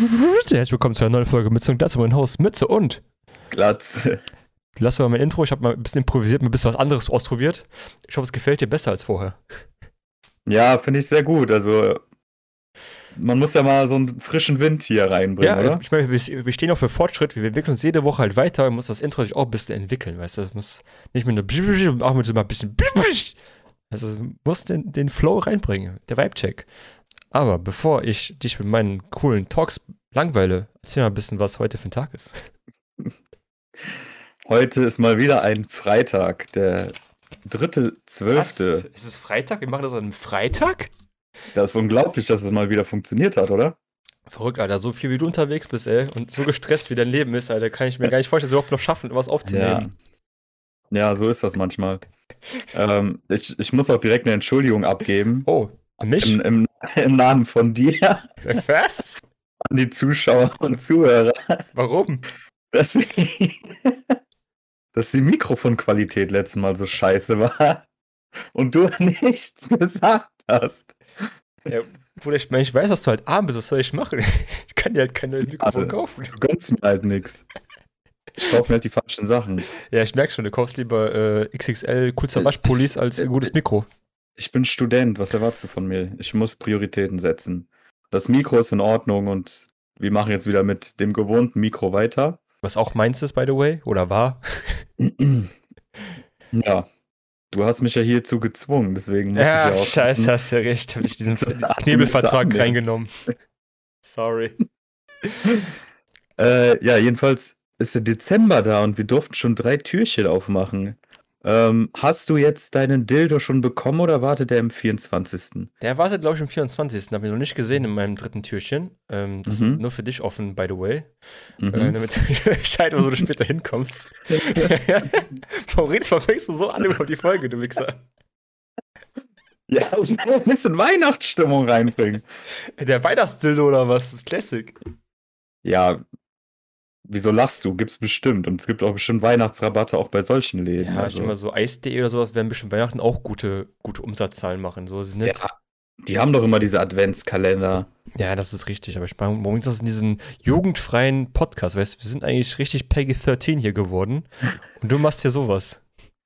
Herzlich willkommen zu einer neuen Folge Mütze und Glatze mein Haus. Mütze und Glatze. Lass mal mein Intro. Ich habe mal ein bisschen improvisiert, mal ein bisschen was anderes ausprobiert. Ich hoffe, es gefällt dir besser als vorher. Ja, finde ich sehr gut. Also, man muss ja mal so einen frischen Wind hier reinbringen, Ja, oder? ich meine, wir, wir stehen auch für Fortschritt. Wir entwickeln uns jede Woche halt weiter. Man muss das Intro sich auch ein bisschen entwickeln, weißt du? Das muss nicht mit nur auch mit so mal ein bisschen also es muss den, den Flow reinbringen, der Vibe-Check. Aber bevor ich dich mit meinen coolen Talks langweile, erzähl mal ein bisschen, was heute für ein Tag ist. Heute ist mal wieder ein Freitag, der dritte, zwölfte. Ist es Freitag? Wir machen das an einem Freitag? Das ist unglaublich, dass es mal wieder funktioniert hat, oder? Verrückt, Alter. So viel wie du unterwegs bist, ey. Und so gestresst wie dein Leben ist, Alter. Kann ich mir gar nicht vorstellen, dass wir überhaupt noch schaffen, was aufzunehmen. Ja, so ist das manchmal. ähm, ich, ich muss auch direkt eine Entschuldigung abgeben. Oh, an mich? Im, im, Im Namen von dir Was? an die Zuschauer und Zuhörer, Warum? dass die, dass die Mikrofonqualität letztes Mal so scheiße war und du nichts gesagt hast. Ja, Bruder, ich meine, ich weiß, dass du halt arm bist. Was soll ich machen? Ich kann dir halt kein neues Mikrofon Alter. kaufen. Du gönnst mir halt nix. Ich kaufe mir halt die falschen Sachen. Ja, ich merke schon, du kaufst lieber äh, XXL Äh, Waschpullis als ein gutes Mikro. Ich bin Student, was erwartest du von mir? Ich muss Prioritäten setzen. Das Mikro ist in Ordnung und wir machen jetzt wieder mit dem gewohnten Mikro weiter. Was auch meins ist, by the way, oder war. Ja, du hast mich ja hierzu gezwungen, deswegen muss Ja, ich ja auch. scheiße, hast ja recht. Habe ich diesen Knebelvertrag reingenommen. Sorry. Äh, ja, jedenfalls ist der Dezember da und wir durften schon drei Türchen aufmachen. Ähm, hast du jetzt deinen Dildo schon bekommen oder wartet er im 24.? Der wartet, glaube ich, am 24. Habe ich noch nicht gesehen in meinem dritten Türchen. Ähm, das Mhm. ist nur für dich offen, by the way. Mhm. Äh, damit du Bescheid, wo du später hinkommst. Warum redest warum fängst du so an über die Folge, du Wichser? ja, ich will ein bisschen Weihnachtsstimmung reinbringen. Der Weihnachtsdildo oder was? Das ist Classic. Ja, wieso lachst du? Gibt's bestimmt. Und es gibt auch bestimmt Weihnachtsrabatte auch bei solchen Läden. Ja, ich also. denke mal so Eis.de oder sowas werden bestimmt Weihnachten auch gute, gute Umsatzzahlen machen. So ist es nicht. ja, die haben doch immer diese Adventskalender. Ja, das ist richtig. Aber ich meine, warum ist das in diesen jugendfreien Podcast? Weißt du, wir sind eigentlich richtig Peggy 13 hier geworden. Und du machst hier sowas.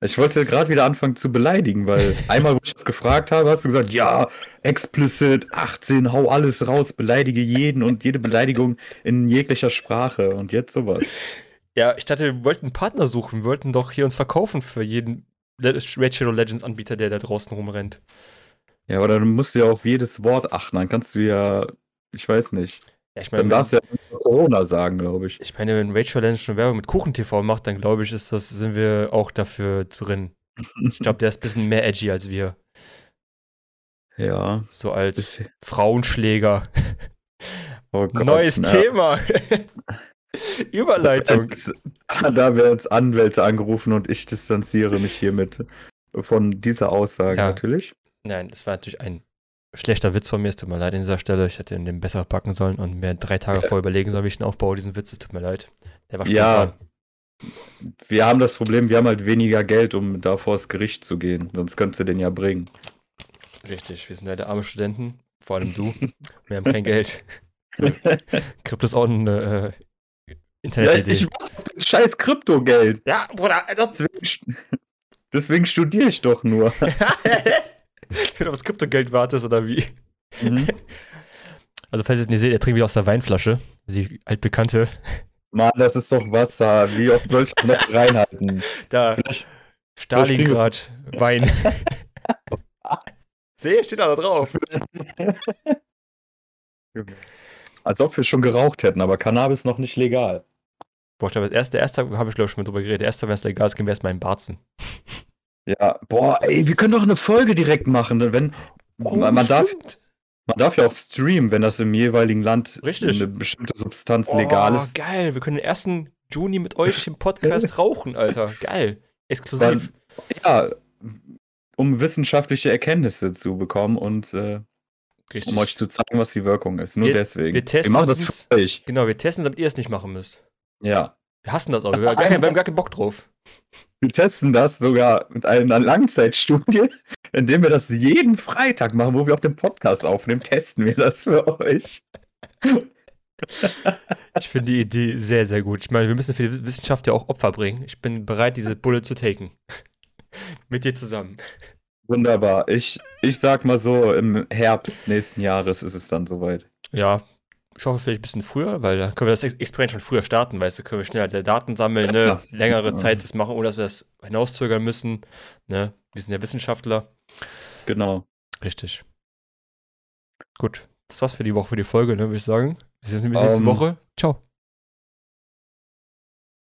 Ich wollte gerade wieder anfangen zu beleidigen, weil einmal, wo ich das gefragt habe, hast du gesagt, ja, explicit, 18, hau alles raus, beleidige jeden und jede Beleidigung in jeglicher Sprache und jetzt sowas. Ja, ich dachte, wir wollten einen Partner suchen. Wir wollten doch hier uns verkaufen für jeden Red Shadow Legends Anbieter, der da draußen rumrennt. Ja, aber dann musst du ja auf jedes Wort achten, dann kannst du ja, ich weiß nicht, Ja, ich dann meine, darfst du ja Corona sagen, glaube ich. ich meine, wenn Rachel Legends schon Werbung mit KuchenTV macht, dann glaube ich, ist das, sind wir auch dafür drin. Ich glaube, der ist ein bisschen mehr edgy als wir. Ja. So als Bisschen- Frauenschläger. Oh Gott, Neues na. Thema. Überleitung. Da werden jetzt Anwälte angerufen und ich distanziere mich hiermit von dieser Aussage Ja. natürlich. Nein, das war natürlich ein schlechter Witz von mir. Es tut mir leid an dieser Stelle. Ich hätte den besser packen sollen und mir drei Tage vorher überlegen sollen, wie ich ihn aufbaue, diesen Witz. Es tut mir leid. Der war Ja. spontan. Wir haben das Problem, wir haben halt weniger Geld, um da vors Gericht zu gehen. Sonst könntest du den ja bringen. Richtig. Wir sind leider arme Studenten. Vor allem du. Wir haben kein Geld. Krypto ist auch eine äh, Ja, Internetidee. ich mach doch scheiß Kryptogeld. Ja, Bruder. Deswegen, deswegen studiere ich doch nur. Wenn du aufs Kryptogeld wartest oder wie? Mhm. Also, falls ihr es nicht seht, er trinkt wieder aus der Weinflasche. Die altbekannte. Mann, das ist doch Wasser. Wie oft soll ich das noch reinhalten? Da, Vielleicht- Stalingrad, Wein. Sehe, steht da drauf. Als ob wir schon geraucht hätten, aber Cannabis noch nicht legal. Boah, ich glaube, das erste, der erste habe ich, glaube ich, schon mal drüber geredet. Der erste, wenn es legal ist, gehen wir erstmal in Barzen. Ja, boah, ey, wir können doch eine Folge direkt machen. ne? Wenn, man, man, darf, man darf ja auch streamen, wenn das im jeweiligen Land Richtig. eine bestimmte Substanz legal Oh, ist. geil. Wir können den ersten Juni mit euch im Podcast rauchen, Alter. Geil. Exklusiv. Ja, um wissenschaftliche Erkenntnisse zu bekommen und äh, um euch zu zeigen, was die Wirkung ist. Nur Wir- deswegen. wir testen machen das für euch. Genau, wir testen, damit ihr es nicht machen müsst. Ja. Wir hassen das auch. Wir haben gar, keinen, wir haben gar keinen Bock drauf. Wir testen das sogar mit einer Langzeitstudie, indem wir das jeden Freitag machen, wo wir auch den Podcast aufnehmen, testen wir das für euch. Ich finde die Idee sehr, sehr gut. Ich meine, wir müssen für die Wissenschaft ja auch Opfer bringen. Ich bin bereit, diese Bulle zu taken. Mit dir zusammen. Wunderbar. Ich, ich sag mal so, im Herbst nächsten Jahres ist es dann soweit. Ja, ich hoffe vielleicht ein bisschen früher, weil dann können wir das Experiment schon früher starten, weißt du, können wir schneller Daten sammeln, ne? Längere Zeit das machen, ohne dass wir das hinauszögern müssen. Ne? Wir sind ja Wissenschaftler. Genau. Richtig. Gut, das war's für die Woche, für die Folge, ne, würde ich sagen. Bis jetzt bis nächste um, ähm. Woche. Ciao.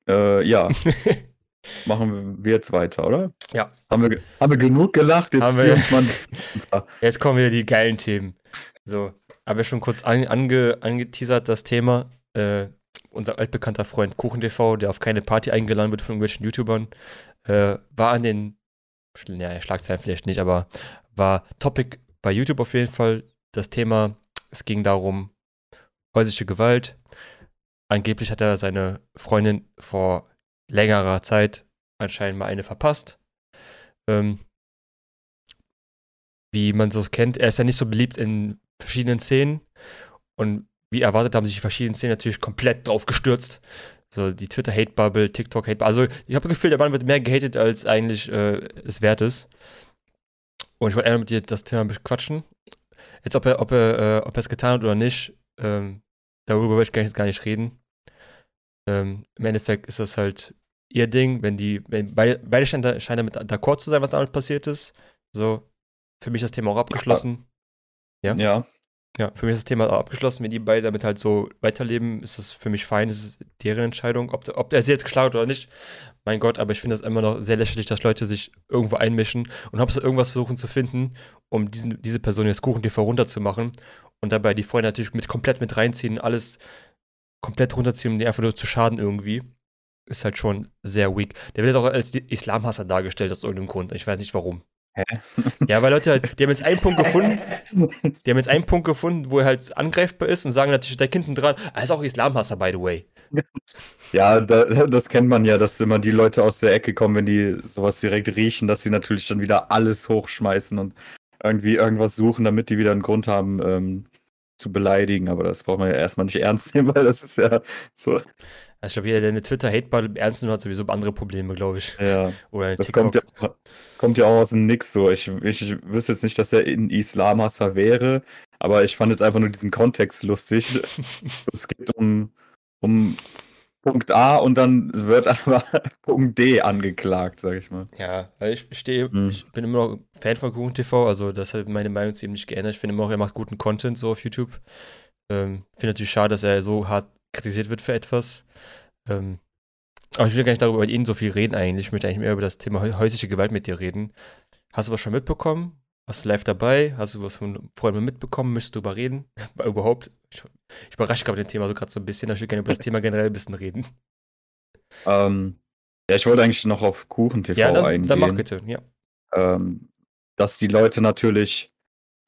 Äh, ja. Machen wir jetzt weiter, oder? Ja. Haben wir, haben wir genug gelacht? Jetzt, haben wir, jetzt kommen wieder die geilen Themen. So, habe ich schon kurz an, ange, angeteasert, das Thema. Äh, unser altbekannter Freund KuchenTV, der auf keine Party eingeladen wird von irgendwelchen YouTubern, äh, war an den, ja, Schlagzeilen vielleicht nicht, aber war Topic bei YouTube auf jeden Fall. Das Thema, es ging darum, häusliche Gewalt. Angeblich hat er seine Freundin vor längerer Zeit anscheinend mal eine verpasst. Ähm, wie man so kennt, er ist ja nicht so beliebt in verschiedenen Szenen. Und wie erwartet haben sich die verschiedenen Szenen natürlich komplett drauf gestürzt. So die Twitter-Hate-Bubble, TikTok-Hate-Bubble. Also ich habe das Gefühl, der Mann wird mehr gehatet, als eigentlich äh, es wert ist. Und ich wollte einmal mit dir das Thema quatschen. Jetzt, ob er, ob er, äh, ob er es getan hat oder nicht, ähm, darüber will ich nicht, gar nicht reden. Ähm, Im Endeffekt ist das halt ihr Ding, wenn die, wenn beide, beide scheinen, scheinen damit d'accord zu sein, was damit passiert ist. So, für mich das Thema auch abgeschlossen. Ja. Ja. Ja, für mich ist das Thema abgeschlossen. Wenn die beide damit halt so weiterleben, ist das für mich fein. Das ist deren Entscheidung, ob, ob er sie jetzt geschlagen hat oder nicht. Mein Gott, aber ich finde das immer noch sehr lächerlich, dass Leute sich irgendwo einmischen und ob sie irgendwas versuchen zu finden, um diesen, diese Person jetzt Kuchen-TV runterzumachen und dabei die Freunde natürlich mit komplett mit reinziehen, alles komplett runterziehen, um die einfach nur zu schaden irgendwie. Ist halt schon sehr weak. Der wird jetzt auch als Islamhasser dargestellt aus irgendeinem Grund. Ich weiß nicht warum. Hä? Ja, weil Leute, die haben jetzt einen Punkt gefunden, die haben jetzt einen Punkt gefunden, wo er halt angreifbar ist und sagen natürlich da hinten dran, er ist auch Islamhasser, by the way. Ja, da, das kennt man ja, dass immer die Leute aus der Ecke kommen, wenn die sowas direkt riechen, dass sie natürlich dann wieder alles hochschmeißen und irgendwie irgendwas suchen, damit die wieder einen Grund haben, ähm, zu beleidigen. Aber das braucht man ja erstmal nicht ernst nehmen, weil das ist ja so. Also ich glaube, jeder, der eine Twitter-Hate-Battle ernst nimmt, hat sowieso andere Probleme, glaube ich. Ja. Oder das kommt ja, kommt ja, auch aus dem Nix so. Ich, ich wüsste jetzt nicht, dass er in Islamhasser wäre, aber ich fand jetzt einfach nur diesen Kontext lustig. es geht um, um Punkt A und dann wird aber Punkt D angeklagt, sag ich mal. Ja, ich stehe, hm. ich bin immer noch Fan von Kuchen TV, also das hat meine Meinung zu ihm nicht geändert. Ich finde immer noch, er macht guten Content so auf YouTube. Ähm, finde natürlich schade, dass er so hart kritisiert wird für etwas. Ähm, aber ich will gar nicht darüber ihn so viel reden eigentlich. Ich möchte eigentlich mehr über das Thema häusliche Gewalt mit dir reden. Hast du was schon mitbekommen? Warst du live dabei? Hast du was von Freunden mitbekommen? Möchtest du darüber reden? Überhaupt? Ich, ich überrasche gerade mit dem Thema so gerade so ein bisschen. Ich will gerne über das Thema generell ein bisschen reden. Ähm, ja, ich wollte eigentlich noch auf Kuchen-TV ja, das, eingehen. Dann mach bitte, ja. Ähm, dass die Leute natürlich,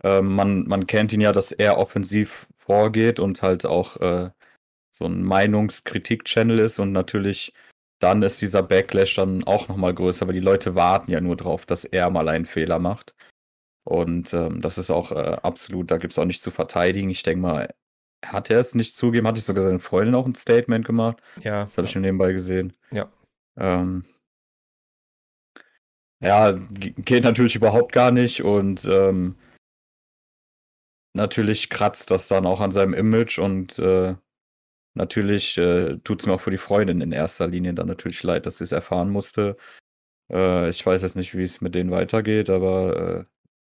äh, man, man kennt ihn ja, dass er offensiv vorgeht und halt auch äh, so ein Meinungskritik-Channel ist und natürlich dann ist dieser Backlash dann auch nochmal größer, weil die Leute warten ja nur drauf, dass er mal einen Fehler macht. Und ähm, das ist auch äh, absolut, da gibt es auch nichts zu verteidigen. Ich denke mal, hat er es nicht zugeben? Hatte ich sogar seine Freundin auch ein Statement gemacht? Ja. Das habe ich schon nebenbei gesehen. Ja. Ähm, ja, geht natürlich überhaupt gar nicht und ähm, natürlich kratzt das dann auch an seinem Image und äh, Natürlich äh, tut es mir auch für die Freundin in erster Linie dann natürlich leid, dass sie es erfahren musste. Äh, ich weiß jetzt nicht, wie es mit denen weitergeht, aber äh,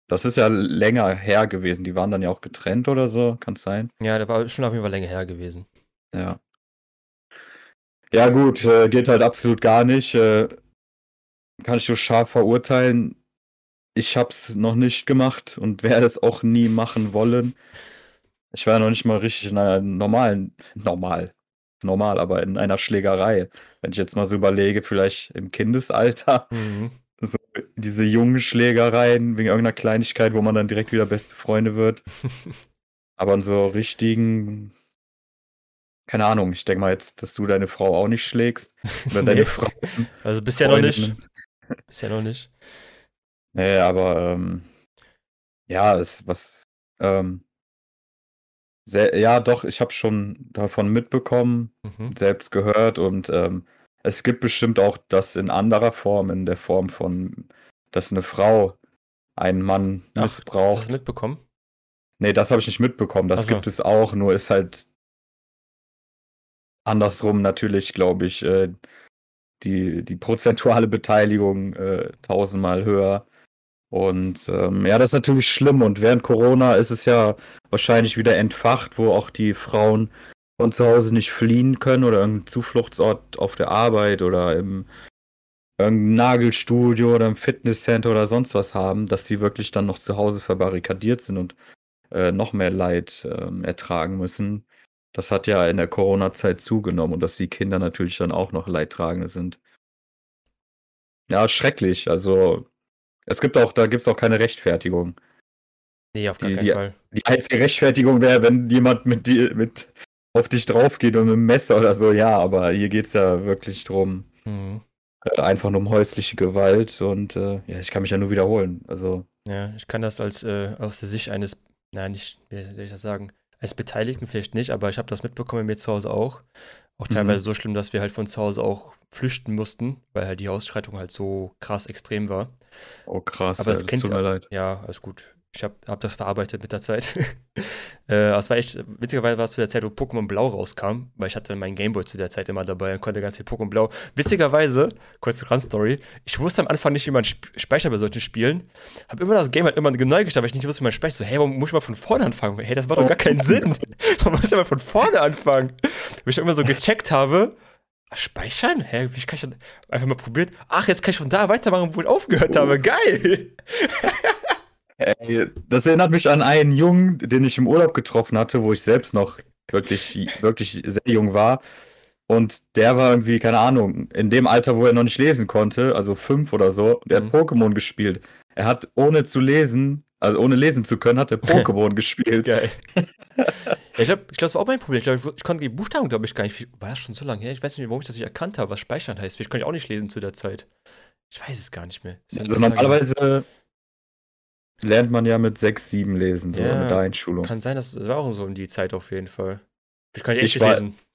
das ist ja länger her gewesen. Die waren dann ja auch getrennt oder so, kann es sein? Ja, der war schon auf jeden Fall länger her gewesen. Ja. Ja, gut, äh, geht halt absolut gar nicht. Äh, kann ich so scharf verurteilen. Ich hab's noch nicht gemacht und werde es auch nie machen wollen. Ich war ja noch nicht mal richtig in einer normalen, normal, normal, aber in einer Schlägerei. Wenn ich jetzt mal so überlege, vielleicht im Kindesalter, mhm. Diese jungen Schlägereien wegen irgendeiner Kleinigkeit, wo man dann direkt wieder beste Freunde wird. aber in so richtigen, keine Ahnung, ich denke mal jetzt, dass du deine Frau auch nicht schlägst. Oder deine Frau. Also bisher noch nicht. Bisher noch nicht. Nee, aber ähm, ja, es, was ähm, Sehr, ja, doch, ich habe schon davon mitbekommen, Mhm. selbst gehört und ähm, es gibt bestimmt auch das in anderer Form, in der Form von, dass eine Frau einen Mann Ach, Hast du missbraucht. das mitbekommen? Nee, das habe ich nicht mitbekommen. Das Ach so. gibt es auch, nur ist halt andersrum natürlich, glaube ich, äh, die, die prozentuale Beteiligung äh, tausendmal höher. Und ähm, ja, das ist natürlich schlimm. Und während Corona ist es ja wahrscheinlich wieder entfacht, wo auch die Frauen von zu Hause nicht fliehen können oder irgendeinen Zufluchtsort auf der Arbeit oder im irgendein Nagelstudio oder im Fitnesscenter oder sonst was haben, dass die wirklich dann noch zu Hause verbarrikadiert sind und äh, noch mehr Leid ähm, ertragen müssen. Das hat ja in der Corona-Zeit zugenommen und dass die Kinder natürlich dann auch noch Leidtragende sind. Ja, schrecklich. Also es gibt auch, da gibt es auch keine Rechtfertigung. Nee, auf gar Die- keinen die- Fall. Die einzige Rechtfertigung wäre, wenn jemand mit dir mit auf dich drauf geht und mit einem Messer oder so, ja, aber hier geht es ja wirklich drum, Mhm. äh, einfach nur um häusliche Gewalt und äh, ja, ich kann mich ja nur wiederholen. Also, Ja, ich kann das als äh, aus der Sicht eines, nein, nicht, wie soll ich das sagen, als Beteiligten vielleicht nicht, aber ich habe das mitbekommen mir zu Hause auch. Auch Mhm. teilweise so schlimm, dass wir halt von zu Hause auch flüchten mussten, weil halt die Ausschreitung halt so krass extrem war. oh krass, Aber ja, das das kennt tut mir leid. Ja, alles gut. Ich habe hab das verarbeitet mit der Zeit. äh, es war echt, witzigerweise war es zu der Zeit, wo Pokémon Blau rauskam, weil ich hatte meinen Gameboy zu der Zeit immer dabei und konnte ganz viel Pokémon Blau. Witzigerweise, kurze Run-Story, ich wusste am Anfang nicht, wie man sp speichert bei solchen Spielen. Habe immer das Game halt immer neu gestartet, weil ich nicht wusste, wie man speichert. So, hey, warum muss ich mal von vorne anfangen? Hey, das macht doch gar keinen Sinn. Man muss ja mal von vorne anfangen. Weil ich immer so gecheckt habe, speichern? Hä, wie kann ich dann einfach mal probiert? Ach, jetzt kann ich von da weitermachen, wo ich aufgehört Oh. habe. Geil! Ey, das erinnert mich an einen Jungen, den ich im Urlaub getroffen hatte, wo ich selbst noch wirklich, wirklich sehr jung war. Und der war irgendwie, keine Ahnung, in dem Alter, wo er noch nicht lesen konnte, also fünf oder so, der Mhm. hat Pokémon gespielt. Er hat ohne zu lesen, also ohne lesen zu können, hat er Pokémon gespielt. Geil. ja, ich glaube, ich glaub, das war auch mein Problem. Ich, glaub, ich, ich konnte die Buchstaben, glaube ich, gar nicht. War das schon so lange her? Ich weiß nicht, warum ich das nicht erkannt habe, was Speichern heißt. Ich konnte auch nicht lesen zu der Zeit. Ich weiß es gar nicht mehr. Also normalerweise lernt man ja mit sechs, sieben lesen, so Ja, mit der Einschulung. Kann sein, das war auch so um die Zeit auf jeden Fall. Ich kann echt Ich nicht war- lesen.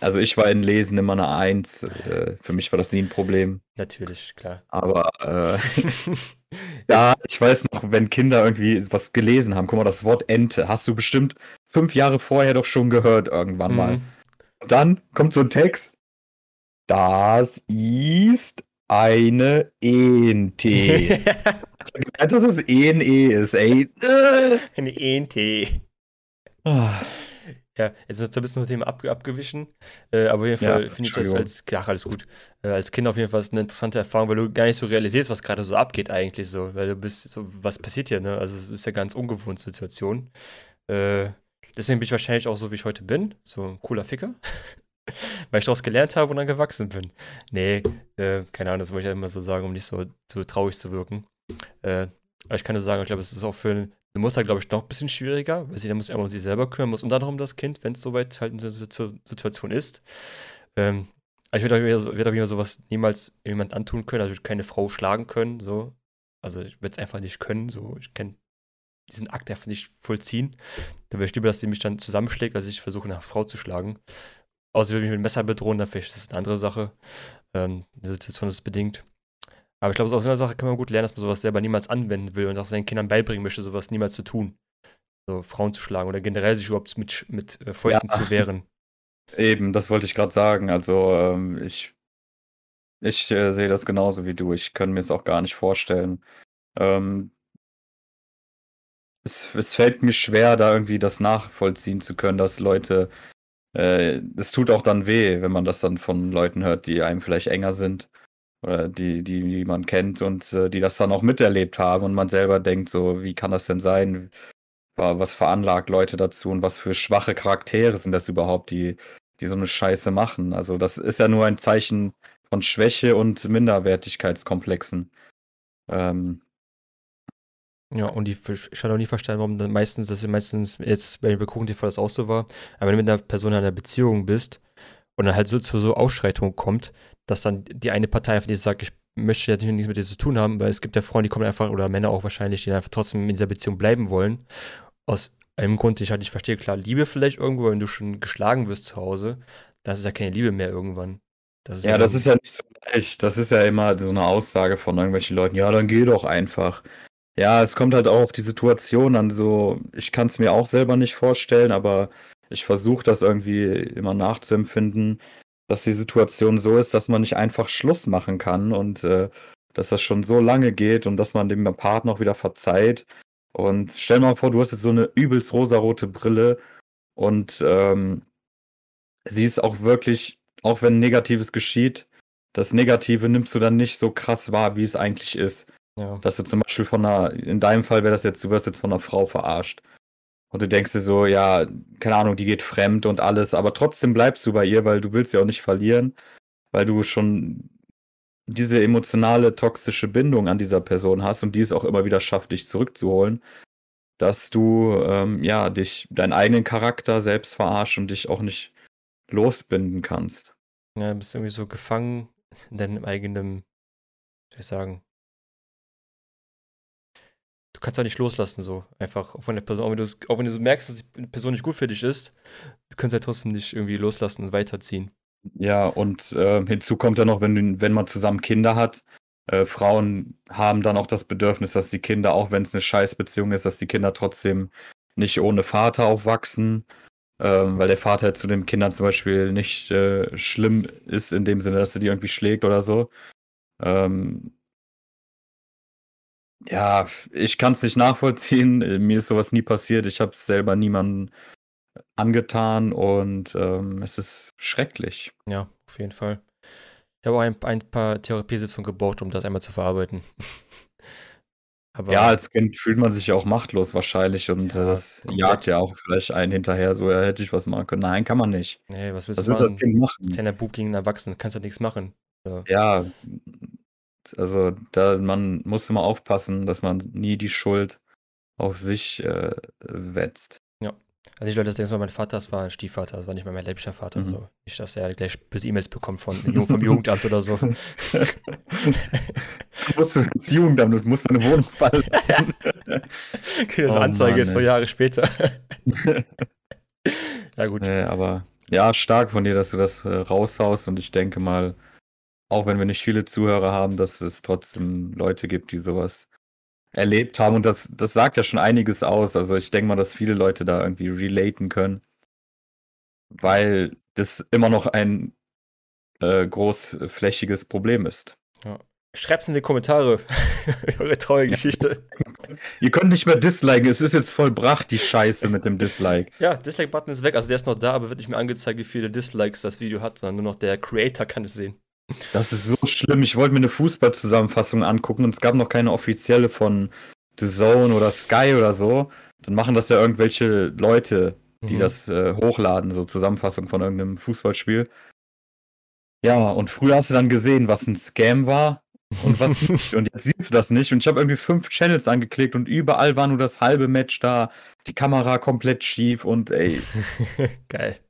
Also ich war in Lesen immer eine Eins. Äh, für mich war das nie ein Problem. Natürlich, klar. Aber äh, Ja, ich weiß noch, wenn Kinder irgendwie was gelesen haben, guck mal, das Wort Ente hast du bestimmt fünf Jahre vorher doch schon gehört irgendwann mal. Mhm. Und dann kommt so ein Text. Das ist eine Ente. Ich hab gemeint, dass es ENE ist, ey. Äh. Eine ENT. Ah, Ja, jetzt ist ein bisschen vom Thema ab, abgewichen. Äh, aber auf jeden Ja, Fall finde ich das als, ja, alles gut. Äh, als Kind auf jeden Fall eine interessante Erfahrung, weil du gar nicht so realisierst, was gerade so abgeht eigentlich so. Weil du bist so, was passiert hier, ne? Also es ist ja ganz ungewohnte Situation. Äh, deswegen bin ich wahrscheinlich auch so, wie ich heute bin. So ein cooler Ficker. weil ich daraus gelernt habe und dann gewachsen bin. Nee, äh, keine Ahnung, das wollte ich immer so sagen, um nicht so, so traurig zu wirken. Äh, aber ich kann nur sagen, ich glaube, es ist auch für eine Mutter, glaube ich, noch ein bisschen schwieriger, weil sie dann muss einmal um sich selber kümmern muss und dann noch um das Kind, wenn es soweit halt einer Situ- Situation ist. Ähm, ich so, würd auch wieder sowas niemals jemand antun können, also ich würde keine Frau schlagen können, so. Also ich würde es einfach nicht können, so. Ich kann diesen Akt einfach nicht vollziehen. Da wäre ich lieber, dass sie mich dann zusammenschlägt, als ich versuche, eine Frau zu schlagen. Außer sie würde mich mit einem Messer bedrohen, dann vielleicht ist das eine andere Sache. Ähm, die Situation ist bedingt. Aber ich glaube, aus so einer Sache kann man gut lernen, dass man sowas selber niemals anwenden will und auch seinen Kindern beibringen möchte, sowas niemals zu tun. So Frauen zu schlagen oder generell sich überhaupt mit, mit äh, Fäusten Ja. zu wehren. eben, das wollte ich gerade sagen. Also ähm, ich, ich äh, sehe das genauso wie du. Ich kann mir es auch gar nicht vorstellen. Ähm, es, es fällt mir schwer, da irgendwie das nachvollziehen zu können, dass Leute, äh, es tut auch dann weh, wenn man das dann von Leuten hört, die einem vielleicht enger sind oder die, die, die man kennt und äh, die das dann auch miterlebt haben und man selber denkt so, wie kann das denn sein? Wa- Was veranlagt Leute dazu und was für schwache Charaktere sind das überhaupt, die, die so eine Scheiße machen? Also das ist ja nur ein Zeichen von Schwäche und Minderwertigkeitskomplexen. Ähm, Ja, und die, ich habe auch nie verstanden, warum dann meistens, das ist meistens jetzt bei Bekuchen TV das auch so war, aber wenn du mit einer Person in einer Beziehung bist und dann halt so zu so Ausschreitungen kommt, dass dann die eine Partei einfach nicht sagt, ich möchte jetzt nichts mit dir zu tun haben, weil es gibt ja Frauen, die kommen einfach, oder Männer auch wahrscheinlich, die einfach trotzdem in dieser Beziehung bleiben wollen, aus einem Grund, den ich halt nicht verstehe, klar, Liebe vielleicht irgendwo, wenn du schon geschlagen wirst zu Hause, das ist ja keine Liebe mehr irgendwann. Das ja, das ist ja nicht so leicht. Das ist ja immer so eine Aussage von irgendwelchen Leuten. Ja, dann geh doch einfach. Ja, es kommt halt auch auf die Situation an. So, ich kann es mir auch selber nicht vorstellen, aber ich versuche das irgendwie immer nachzuempfinden, dass die Situation so ist, dass man nicht einfach Schluss machen kann und äh, dass das schon so lange geht und dass man dem Partner auch wieder verzeiht. Und stell mal vor, du hast jetzt so eine übelst rosarote Brille und ähm, sie ist auch wirklich, auch wenn Negatives geschieht, das Negative nimmst du dann nicht so krass wahr, wie es eigentlich ist. Ja. Dass du zum Beispiel von einer, in deinem Fall wäre das jetzt, du wirst jetzt von einer Frau verarscht. Und du denkst dir so, ja, keine Ahnung, die geht fremd und alles, aber trotzdem bleibst du bei ihr, weil du willst ja auch nicht verlieren, weil du schon diese emotionale, toxische Bindung an dieser Person hast und die es auch immer wieder schafft, dich zurückzuholen, dass du, ähm, ja, dich, deinen eigenen Charakter selbst verarscht und dich auch nicht losbinden kannst. Ja, du bist irgendwie so gefangen in deinem eigenen, soll ich sagen, du kannst da nicht loslassen, so einfach von der Person. Auch wenn, auch wenn du merkst, dass die Person nicht gut für dich ist, du kannst ja trotzdem nicht irgendwie loslassen und weiterziehen. Ja, und äh, hinzu kommt ja noch, wenn, wenn man zusammen Kinder hat, äh, Frauen haben dann auch das Bedürfnis, dass die Kinder, auch wenn es eine Scheißbeziehung ist, dass die Kinder trotzdem nicht ohne Vater aufwachsen. Ähm, weil der Vater zu den Kindern zum Beispiel nicht äh, schlimm ist, in dem Sinne, dass er die irgendwie schlägt oder so. Ähm, ja, ich kann es nicht nachvollziehen. Mir ist sowas nie passiert. Ich habe es selber niemandem angetan und ähm, es ist schrecklich. Ja, auf jeden Fall. Ich habe auch ein, ein paar Therapiesitzungen gebraucht, um das einmal zu verarbeiten. Aber ja, als Kind fühlt man sich ja auch machtlos wahrscheinlich und ja, das komplett. jagt ja auch vielleicht einen hinterher, so ja, hätte ich was machen können. Nein, kann man nicht. Nee, was willst was du machen? Das kind machen? Das kleiner Bub gegen einen Erwachsenen, kannst du nichts machen. So. Ja, also da man muss immer aufpassen, dass man nie die Schuld auf sich äh, wetzt. Ja. Also ich Leute, das denken mal, mein Vater, das war ein Stiefvater, das war nicht mal mein leiblicher Vater. Mhm. So. Nicht, dass er gleich böse E-Mails bekommt von, vom Jugendamt oder so. du musst du ins Jugendamt, du musst deine Wohnung verlassen. okay, das oh, Anzeige Mann, ist so Jahre später. ja, gut. Nee, aber ja, stark von dir, dass du das äh, raushaust und ich denke mal, auch wenn wir nicht viele Zuhörer haben, dass es trotzdem Leute gibt, die sowas erlebt haben. Und das, das sagt ja schon einiges aus. Also ich denke mal, dass viele Leute da irgendwie relaten können. Weil das immer noch ein äh, großflächiges Problem ist. Ja. Schreibt's in die Kommentare. Eure treue Geschichte. Ihr könnt nicht mehr disliken. Es ist jetzt vollbracht, die Scheiße mit dem Dislike. Ja, Dislike-Button ist weg. Also der ist noch da, aber wird nicht mehr angezeigt, wie viele Dislikes das Video hat, sondern nur noch der Creator kann es sehen. Das ist so schlimm. Ich wollte mir eine Fußballzusammenfassung angucken und es gab noch keine offizielle von The Zone oder Sky oder so. Dann machen das ja irgendwelche Leute, die mhm. das äh, hochladen, so Zusammenfassung von irgendeinem Fußballspiel. Ja, und früher hast du dann gesehen, was ein Scam war und was nicht. Und jetzt siehst du das nicht. Und ich habe irgendwie fünf Channels angeklickt und überall war nur das halbe Match da, die Kamera komplett schief und ey. Geil.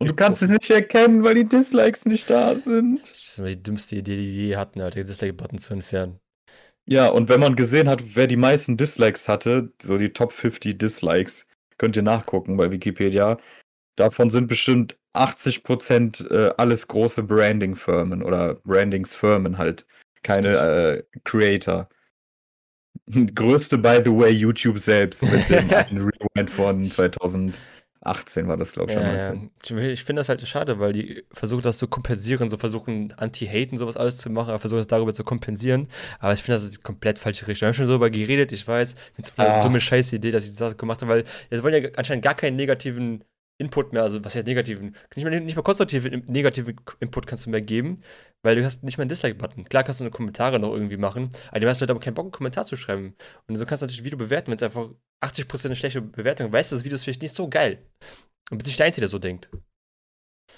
Und du kannst es nicht erkennen, weil die Dislikes nicht da sind. Das ist immer die dümmste Idee, die die hatten, den Dislike-Button zu entfernen. Ja, und wenn man gesehen hat, wer die meisten Dislikes hatte, so die Top 50 Dislikes, könnt ihr nachgucken bei Wikipedia. Davon sind bestimmt 80% äh, alles große Branding-Firmen oder Brandingsfirmen halt. Keine äh, Creator. Größte, by the way, YouTube selbst mit dem Rewind von 2000. 18 war das, glaube ich, ja, 19. Ja. Ich finde das halt schade, weil die versuchen das zu kompensieren, so versuchen Anti-Hate und sowas alles zu machen, aber versuchen das darüber zu kompensieren. Aber ich finde, das ist die komplett falsche Richtung. Wir haben schon darüber geredet, ich weiß. Ich finde es eine dumme Scheißidee, dass ich das gemacht habe, weil jetzt wollen ja anscheinend gar keinen negativen Input mehr, also was heißt negativen, nicht mal, nicht mal konstruktiven negativen Input kannst du mehr geben, weil du hast nicht mehr einen Dislike-Button. Klar kannst du eine Kommentare noch irgendwie machen, aber du hast halt aber keinen Bock, einen Kommentar zu schreiben. Und so kannst du natürlich ein Video bewerten, wenn es einfach 80% eine schlechte Bewertung weißt du, das Video ist vielleicht nicht so geil. Und bist nicht der Einzige, der so denkt.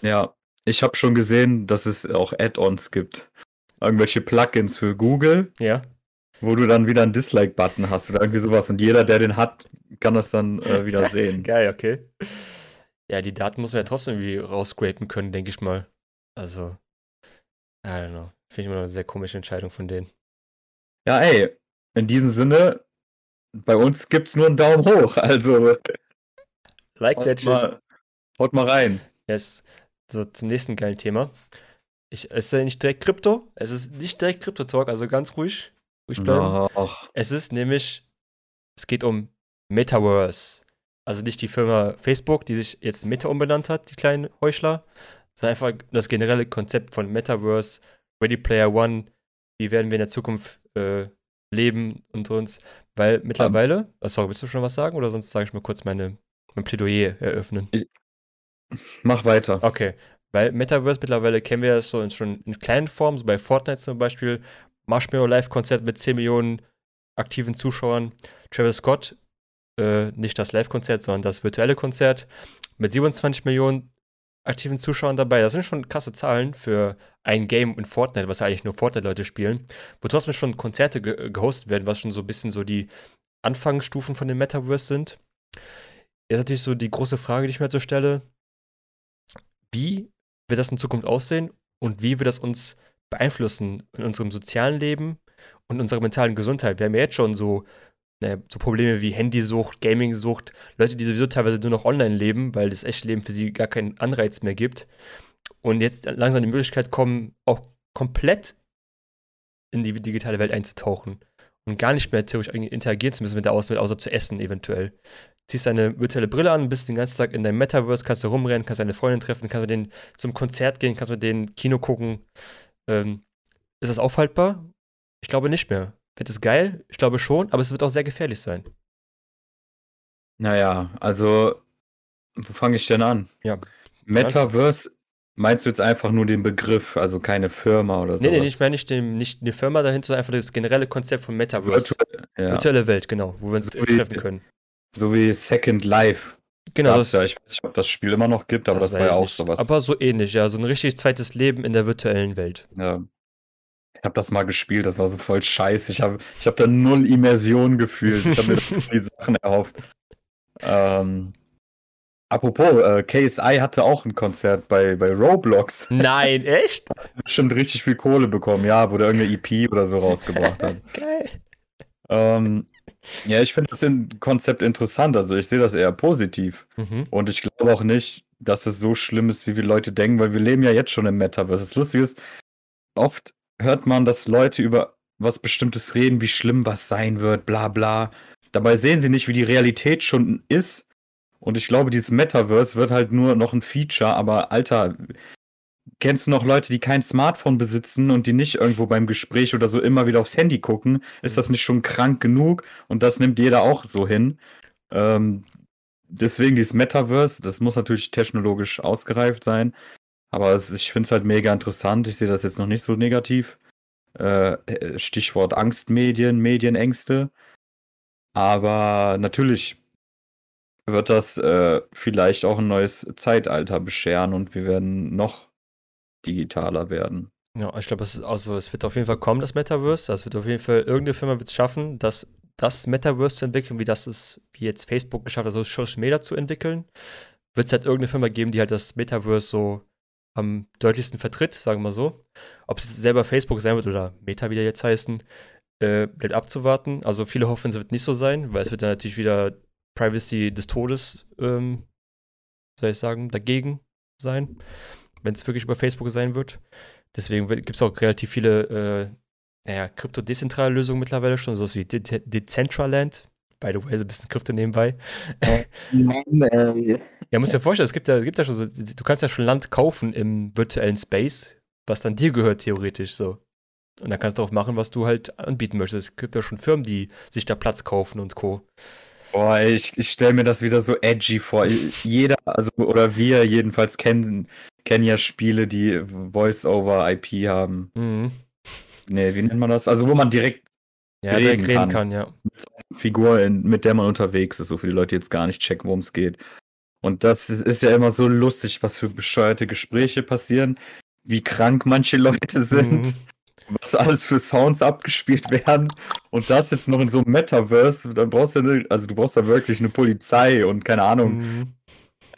Ja, ich habe schon gesehen, dass es auch Add-ons gibt. Irgendwelche Plugins für Google. Ja. Wo du dann wieder einen Dislike-Button hast oder irgendwie sowas. Und jeder, der den hat, kann das dann äh, wieder sehen. Geil, okay. Ja, die Daten muss man ja trotzdem irgendwie rausscrapen können, denke ich mal. Also, I don't know. Finde ich immer noch eine sehr komische Entscheidung von denen. Ja, ey, in diesem Sinne, bei uns gibt es nur einen Daumen hoch. Also, Like Haut that shit. mal, haut mal rein. Yes. So, zum nächsten geilen Thema. Ich, es ist ja nicht direkt Krypto. Es ist nicht direkt Krypto-Talk, also ganz ruhig. Ruhig bleiben. Ach, Es ist nämlich, es geht um Metaverse. Also nicht die Firma Facebook, die sich jetzt Meta umbenannt hat, die kleinen Heuchler, sondern einfach das generelle Konzept von Metaverse, Ready Player One, wie werden wir in der Zukunft äh, leben und uns. Weil mittlerweile, oh, sorry, willst du schon was sagen oder sonst sage ich mal kurz meine, mein Plädoyer eröffnen? mach weiter. Okay, weil Metaverse mittlerweile kennen wir das so in, schon in kleinen Formen, so bei Fortnite zum Beispiel. Marshmallow Live-Konzert mit 10 Millionen aktiven Zuschauern. Travis Scott, äh, nicht das Live-Konzert, sondern das virtuelle Konzert mit 27 Millionen aktiven Zuschauern dabei. Das sind schon krasse Zahlen für ein Game in Fortnite, was ja eigentlich nur Fortnite-Leute spielen, wo trotzdem schon Konzerte ge gehostet werden, was schon so ein bisschen so die Anfangsstufen von dem Metaverse sind. Jetzt natürlich so die große Frage, die ich mir so stelle: Wie wird das in Zukunft aussehen und wie wird das uns beeinflussen in unserem sozialen Leben und unserer mentalen Gesundheit? Wir haben ja jetzt schon so, naja, so Probleme wie Handysucht, Gamingsucht, Leute, die sowieso teilweise nur noch online leben, weil das echte Leben für sie gar keinen Anreiz mehr gibt. Und jetzt langsam die Möglichkeit kommen, auch komplett in die digitale Welt einzutauchen und gar nicht mehr theoretisch interagieren zu müssen mit der Außenwelt, außer zu essen eventuell. Ziehst deine virtuelle Brille an, bist den ganzen Tag in deinem Metaverse, kannst du rumrennen, kannst deine Freundin treffen, kannst mit denen zum Konzert gehen, kannst mit denen Kino gucken. Ähm, ist das aufhaltbar? Ich glaube nicht mehr. Wird es geil? Ich glaube schon, aber es wird auch sehr gefährlich sein. Naja, also, wo fange ich denn an? Ja. Metaverse, meinst du jetzt einfach nur den Begriff, also keine Firma oder so? Nee, nee, ich meine nicht, den, nicht eine Firma dahinter, sondern einfach das generelle Konzept von Metaverse. Virtuelle, ja. Virtuelle Welt, genau, wo wir uns So wie- treffen können. So wie Second Life. Genau, Gab's ja. Ich weiß nicht, ob das Spiel immer noch gibt, aber das, war weiß ja auch nicht. sowas. Aber so ähnlich, ja, so ein richtig zweites Leben in der virtuellen Welt. Ja. Ich habe das mal gespielt, das war so voll scheiße. Ich habe ich hab da null Immersion gefühlt. Ich habe mir die Sachen erhofft. Ähm, apropos, äh, KSI hatte auch ein Konzert bei, bei Roblox. Nein, echt? Bestimmt richtig viel Kohle bekommen, ja, wo der irgendeine EP oder so rausgebracht hat. Geil. Ähm, ja, ich finde das Konzept interessant. Also ich sehe das eher positiv. Mhm. Und ich glaube auch nicht, dass es so schlimm ist, wie wir Leute denken, weil wir leben ja jetzt schon im Metaverse. Das Lustige ist, oft hört man, dass Leute über was Bestimmtes reden, wie schlimm was sein wird, bla bla. Dabei sehen sie nicht, wie die Realität schon ist. Und ich glaube, dieses Metaverse wird halt nur noch ein Feature, aber Alter, kennst du noch Leute, die kein Smartphone besitzen und die nicht irgendwo beim Gespräch oder so immer wieder aufs Handy gucken? Ist das nicht schon krank genug? Und das nimmt jeder auch so hin. Ähm, deswegen dieses Metaverse, das muss natürlich technologisch ausgereift sein. Aber es, ich finde es halt mega interessant. Ich sehe das jetzt noch nicht so negativ. Äh, Stichwort Angstmedien, Medienängste. Aber natürlich wird das äh, vielleicht auch ein neues Zeitalter bescheren und wir werden noch digitaler werden. Ja, ich glaube, es also, es wird auf jeden Fall kommen, das Metaverse. Das wird auf jeden Fall, irgendeine Firma wird es schaffen, das, das Metaverse zu entwickeln, wie das ist, wie jetzt Facebook geschafft hat, so Social Media zu entwickeln. Wird es halt irgendeine Firma geben, die halt das Metaverse so am deutlichsten vertritt, sagen wir mal so. Ob es selber Facebook sein wird oder Meta, wie der jetzt heißen, äh, bleibt abzuwarten. Also viele hoffen, es wird nicht so sein, weil es wird dann natürlich wieder Privacy des Todes, ähm, soll ich sagen, dagegen sein, wenn es wirklich über Facebook sein wird. Deswegen gibt es auch relativ viele, äh, naja, krypto-dezentrale Lösungen mittlerweile schon, sowas wie De De Decentraland. By the way, so ein bisschen Krypto nebenbei. Ja, musst dir vorstellen, es gibt ja, es gibt ja schon so, du kannst ja schon Land kaufen im virtuellen Space, was dann dir gehört, theoretisch so. Und dann kannst du auch machen, was du halt anbieten möchtest. Es gibt ja schon Firmen, die sich da Platz kaufen und Co. Boah, ey, ich, ich stelle mir das wieder so edgy vor. Jeder, also, oder wir jedenfalls kennen, kennen ja Spiele, die Voice-over-IP haben. Mhm. Nee, wie nennt man das? Also, wo man direkt Ja, Reden direkt reden kann. kann, ja. Figur, in, mit der man unterwegs ist, so für die Leute jetzt gar nicht checken, worum es geht. Und das ist, ist ja immer so lustig, was für bescheuerte Gespräche passieren, wie krank manche Leute sind, Mhm. was alles für Sounds abgespielt werden. Und das jetzt noch in so einem Metaverse, dann brauchst du, eine, also du brauchst da wirklich eine Polizei und keine Ahnung. Mhm.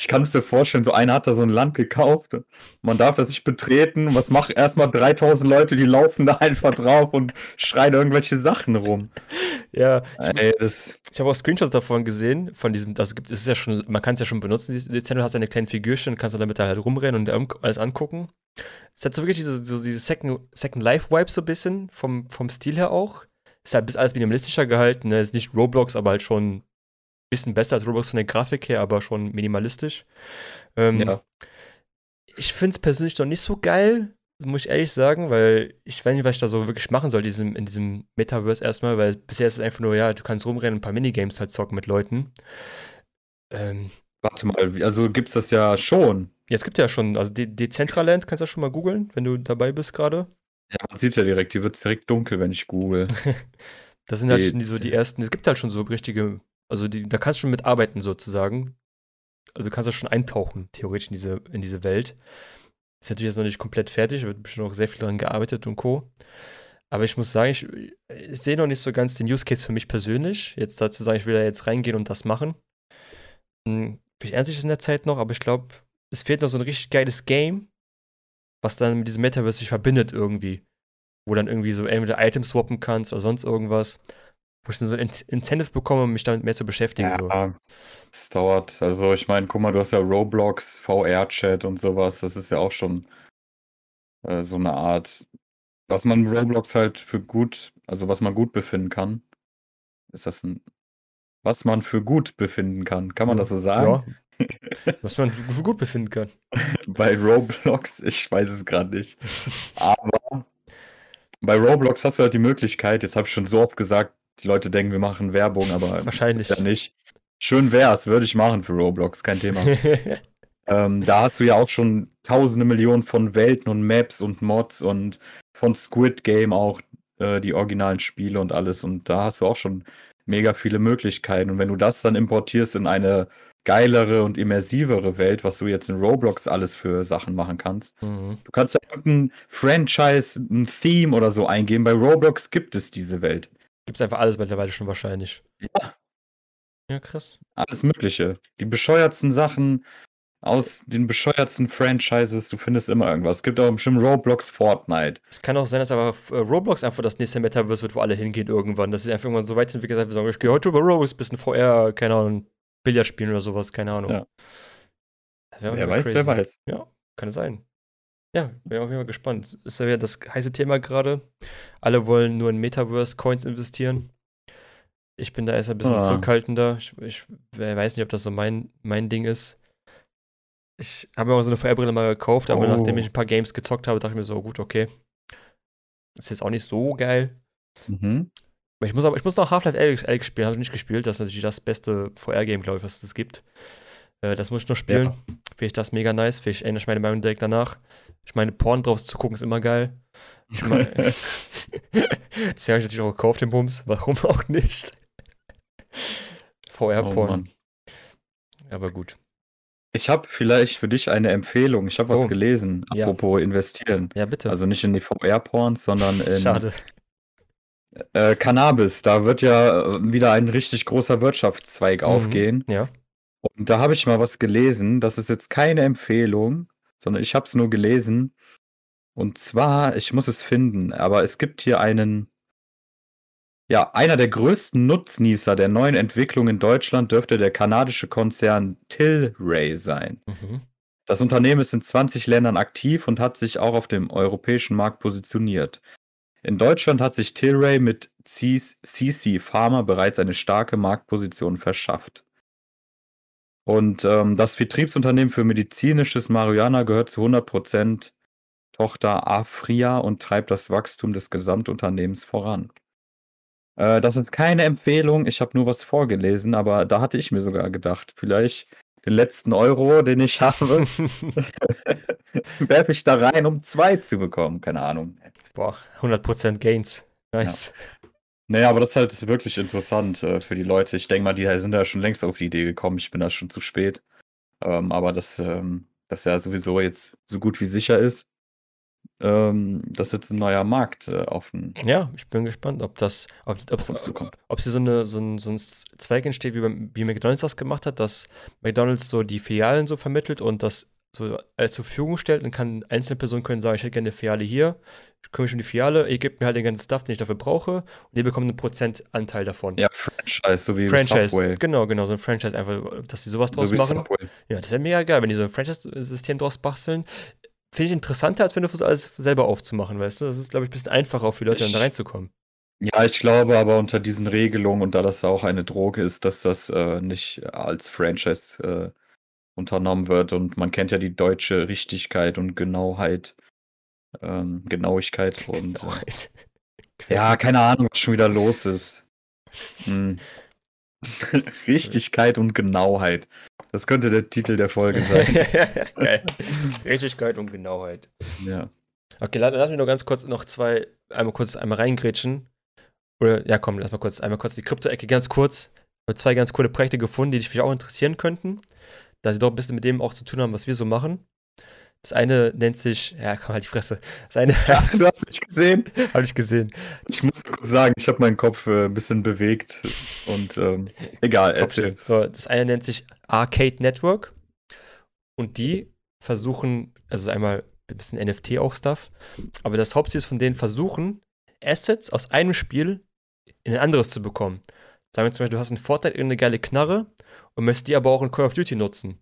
Ich kann es mir vorstellen, so einer hat da so ein Land gekauft. Man darf das nicht betreten. Was machen erstmal 3000 Leute, die laufen da einfach drauf und schreien irgendwelche Sachen rum. Ja, Ey, das, ich habe auch Screenshots davon gesehen, von diesem, das gibt, es ist ja schon, man kann es ja schon benutzen, die du hast eine kleine Figürchen, kannst du damit halt rumrennen und alles angucken. Es hat so wirklich diese, so diese Second, Second Life Vibe so ein bisschen, vom, vom Stil her auch. Ist halt bis alles minimalistischer gehalten, ne? Ist nicht Roblox, aber halt schon bisschen besser als Roblox von der Grafik her, aber schon minimalistisch. Ähm, ja. Ich finde es persönlich noch nicht so geil, muss ich ehrlich sagen, weil ich weiß nicht, was ich da so wirklich machen soll diesem, in diesem Metaverse erstmal, weil bisher ist es einfach nur, ja, du kannst rumrennen und ein paar Minigames halt zocken mit Leuten. Ähm, Warte mal, also gibt's das ja schon. ja, es gibt ja schon, also De Decentraland kannst du ja schon mal googeln, wenn du dabei bist gerade. Ja, man sieht ja direkt, hier wird's direkt dunkel, wenn ich google. Das sind halt schon die, so die ersten, es gibt halt schon so richtige, also die, da kannst du schon mitarbeiten sozusagen. Also du kannst ja schon eintauchen, theoretisch in diese, in diese Welt. Ist natürlich jetzt noch nicht komplett fertig, wird bestimmt auch sehr viel daran gearbeitet und Co. Aber ich muss sagen, ich, ich sehe noch nicht so ganz den Use Case für mich persönlich. Jetzt dazu sagen, ich will da jetzt reingehen und das machen. Hm, ändert sich das in der Zeit noch, aber ich glaube, es fehlt noch so ein richtig geiles Game, was dann mit diesem Metaverse sich verbindet irgendwie. Wo dann irgendwie so entweder Items swappen kannst oder sonst irgendwas. Wo ich dann so ein In- Incentive bekomme, um mich damit mehr zu beschäftigen. So. Ja, es dauert. Also ich meine, guck mal, du hast ja Roblox, VR-Chat und sowas. Das ist ja auch schon äh, so eine Art, was man Roblox halt für gut, also was man gut befinden kann. Ist das ein, was man für gut befinden kann? Kann man das so sagen? Ja. Was man für gut befinden kann. Bei Roblox, ich weiß es gerade nicht. Aber bei Roblox hast du halt die Möglichkeit, jetzt habe ich schon so oft gesagt, die Leute denken, wir machen Werbung, aber Wahrscheinlich. ja nicht. Schön wär's, würde ich machen für Roblox, kein Thema. ähm, da hast du ja auch schon tausende Millionen von Welten und Maps und Mods und von Squid Game auch äh, die originalen Spiele und alles. Und da hast du auch schon mega viele Möglichkeiten. Und wenn du das dann importierst in eine geilere und immersivere Welt, was du jetzt in Roblox alles für Sachen machen kannst. Mhm. Du kannst ja irgendein Franchise, ein Theme oder so eingeben. Bei Roblox gibt es diese Welt. Gibt's einfach alles mittlerweile schon wahrscheinlich. Ja. Ja, krass. Alles Mögliche. Die bescheuertsten Sachen aus den bescheuertsten Franchises, du findest immer irgendwas. Es gibt auch bestimmt Roblox Fortnite. Es kann auch sein, dass aber äh, Roblox einfach das nächste Metaverse wird, wo alle hingehen irgendwann. Das ist einfach irgendwann so weit entwickelt, dass wir sagen, ich gehe heute über Roblox, bisschen VR, keine Ahnung, Billard spielen oder sowas, keine Ahnung. Ja. Wer weiß, wer crazy. weiß. Ja, kann es sein. Ja, bin auf jeden Fall gespannt. Ist ja wieder das heiße Thema gerade. Alle wollen nur in Metaverse-Coins investieren. Ich bin da erst ein bisschen Ah. zurückhaltender. Ich, ich weiß nicht, ob das so mein, mein Ding ist. Ich habe mir auch so eine VR-Brille mal gekauft, aber Oh. nachdem ich ein paar Games gezockt habe, dachte ich mir so, gut, okay. Ist jetzt auch nicht so geil. Mhm. Ich muss, aber, ich muss noch Half-Life Alyx spielen, habe ich nicht gespielt. Das ist natürlich das beste VR-Game, glaube ich, was es gibt. Äh, das muss ich noch spielen. Ja. Finde ich das mega nice. Finde ich ändere ich meine Meinung direkt danach. Ich meine, Porn drauf zu gucken ist immer geil. Ich meine, deswegen habe ich natürlich auch gekauft, den Bums. Warum auch nicht? oh VR-Porn. Mann. aber gut. Ich habe vielleicht für dich eine Empfehlung. Ich habe was Oh. gelesen, Ja. apropos investieren. Ja, bitte. Also nicht in die VR-Porns, sondern in Schade. Äh, Cannabis. Da wird ja äh, wieder ein richtig großer Wirtschaftszweig Mhm. aufgehen. Ja. Und da habe ich mal was gelesen. Das ist jetzt keine Empfehlung, sondern ich habe es nur gelesen. Und zwar, ich muss es finden, aber es gibt hier einen, ja, einer der größten Nutznießer der neuen Entwicklung in Deutschland dürfte der kanadische Konzern Tilray sein. Mhm. Das Unternehmen ist in 20 Ländern aktiv und hat sich auch auf dem europäischen Markt positioniert. In Deutschland hat sich Tilray mit CC Pharma bereits eine starke Marktposition verschafft. Und ähm, das Vertriebsunternehmen für medizinisches Marihuana gehört zu 100% Tochter Afria und treibt das Wachstum des Gesamtunternehmens voran. Äh, das ist keine Empfehlung, ich habe nur was vorgelesen, aber da hatte ich mir sogar gedacht, vielleicht den letzten Euro, den ich habe, werfe ich da rein, um zwei zu bekommen. Keine Ahnung. Boah, 100% Gains. Nice. Naja, aber das ist halt wirklich interessant äh, für die Leute. Ich denke mal, die sind ja schon längst auf die Idee gekommen. Ich bin da schon zu spät. Ähm, aber dass ähm, das ja sowieso jetzt so gut wie sicher ist. ähm, dass jetzt ein neuer Markt äh, offen Ja, ich bin gespannt, ob das, ob, uns zukommt. ob sie so, eine, so, ein, so ein Zweig entsteht, wie, beim, wie McDonalds das gemacht hat, dass McDonalds so die Filialen so vermittelt und das so alles zur Verfügung stellt und kann einzelne Personen können sagen, ich hätte gerne eine Filiale hier, ich kümmere mich um die Filiale, ihr gebt mir halt den ganzen Stuff, den ich dafür brauche und ihr bekommt einen Prozentanteil davon. Ja, Franchise, so wie Franchise, Subway. genau, genau, so ein Franchise einfach, dass sie sowas draus So machen. Subway. Ja, das wäre mega geil, wenn die so ein Franchise-System draus basteln. Finde ich interessanter, als wenn du versuchst, alles selber aufzumachen, weißt du? Das ist, glaube ich, ein bisschen einfacher auch für Leute, dann da reinzukommen. Ja, ich glaube aber unter diesen Regelungen und da das auch eine Droge ist, dass das äh, nicht als Franchise äh, unternommen wird. Und man kennt ja die deutsche Richtigkeit und Genauheit, ähm, Genauigkeit und äh, ja, keine Ahnung, was schon wieder los ist. Hm. Richtigkeit und Genauheit. Das könnte der Titel der Folge sein. Richtigkeit und Genauheit. ja. Okay, lass, lass mich noch ganz kurz noch zwei, einmal kurz einmal reingrätschen. Oder, ja komm, lass mal kurz, einmal kurz die Krypto-Ecke ganz kurz. Ich habe zwei ganz coole Projekte gefunden, die dich vielleicht auch interessieren könnten. Da sie doch ein bisschen mit dem auch zu tun haben, was wir so machen. Das eine nennt sich, ja, komm halt die Fresse. Das eine ja, du hast mich gesehen. habe ich gesehen. Ich muss kurz sagen, ich habe meinen Kopf äh, ein bisschen bewegt und ähm, egal, erzähl. So, das eine nennt sich Arcade Network. Und die versuchen, also einmal ein bisschen NFT auch Stuff, aber das Hauptziel ist von denen versuchen, Assets aus einem Spiel in ein anderes zu bekommen. Sagen wir zum Beispiel, du hast einen Vorteil, irgendeine geile Knarre und möchtest die aber auch in Call of Duty nutzen.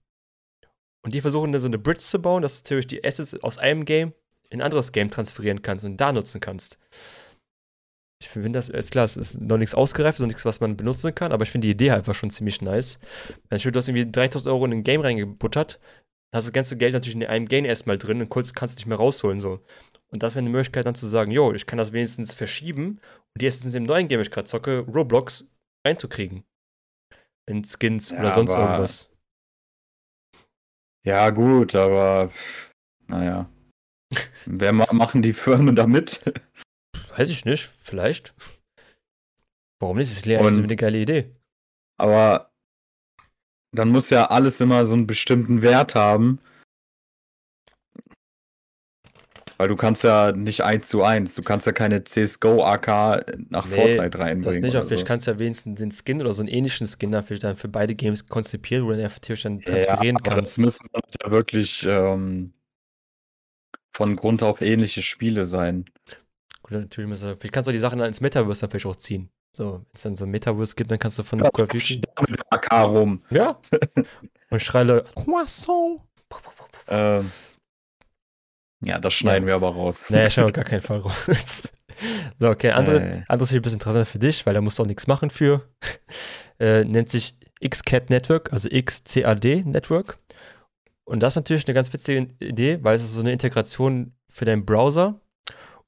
Und die versuchen dann so eine Bridge zu bauen, dass du theoretisch die Assets aus einem Game in ein anderes Game transferieren kannst und da nutzen kannst. Ich finde das, ist klar, es ist noch nichts ausgereift, so nichts, was man benutzen kann, aber ich finde die Idee einfach schon ziemlich nice. Also, du hast irgendwie 3000 Euro in ein Game reingebuttert, hast das ganze Geld natürlich in einem Game erstmal drin und kurz kannst du nicht mehr rausholen, so. Und das wäre eine Möglichkeit dann zu sagen, jo, ich kann das wenigstens verschieben und die erstens im neuen Game, ich gerade zocke, Roblox reinzukriegen. In Skins Ja, oder sonst aber- irgendwas. Ja, gut, aber naja. Wer ma machen die Firmen damit? Weiß ich nicht, vielleicht. Warum nicht? Das ist eigentlich eine geile Idee. Aber dann muss ja alles immer so einen bestimmten Wert haben. Weil du kannst ja nicht eins zu eins, du kannst ja keine CSGO AK nach Nee, Fortnite reinbringen. Das nicht, aber vielleicht so. kannst du ja wenigstens den Skin oder so einen ähnlichen Skin dann vielleicht dann für beide Games konzipieren, wo du dann theoretisch dann transferieren ja, kannst. Das müssen ja wirklich ähm, von Grund auf ähnliche Spiele sein. Gut, natürlich muss er, vielleicht kannst du die Sachen dann ins Metaverse dann vielleicht auch ziehen. So, wenn es dann so ein Metaverse gibt, dann kannst du von Call of Duty. Mit AK rum. Ja. Und schreie Croissant. Ähm, ja, das schneiden wir aber raus. Naja, schauen wir gar keinen Fall raus. so, okay, andere, Äh. anderes viel ein bisschen interessanter für dich, weil da musst du auch nichts machen für. Äh, nennt sich XCAD Network, also XCAD Network. Und das ist natürlich eine ganz witzige Idee, weil es ist so eine Integration für deinen Browser.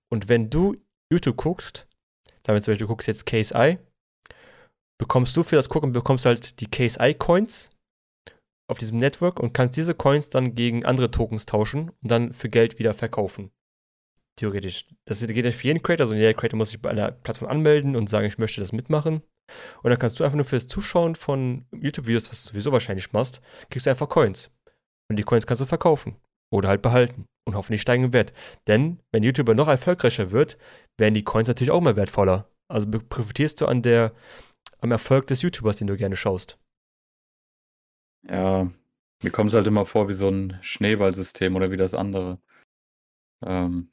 Und wenn du YouTube guckst, damit zum Beispiel du guckst jetzt Eye, bekommst du für das Gucken bekommst halt die Case Eye Coins auf diesem Network und kannst diese Coins dann gegen andere Tokens tauschen und dann für Geld wieder verkaufen. Theoretisch. Das geht ja für jeden Creator, also jeder Creator muss sich bei einer Plattform anmelden und sagen, ich möchte das mitmachen. Und dann kannst du einfach nur für das Zuschauen von YouTube-Videos, was du sowieso wahrscheinlich machst, kriegst du einfach Coins. Und die Coins kannst du verkaufen. Oder halt behalten. Und hoffentlich steigen im Wert. Denn wenn YouTuber noch erfolgreicher wird, werden die Coins natürlich auch mal wertvoller. Also profitierst du an der, am Erfolg des YouTubers, den du gerne schaust. Ja, mir kommt es halt immer vor wie so ein Schneeballsystem oder wie das andere. Ähm,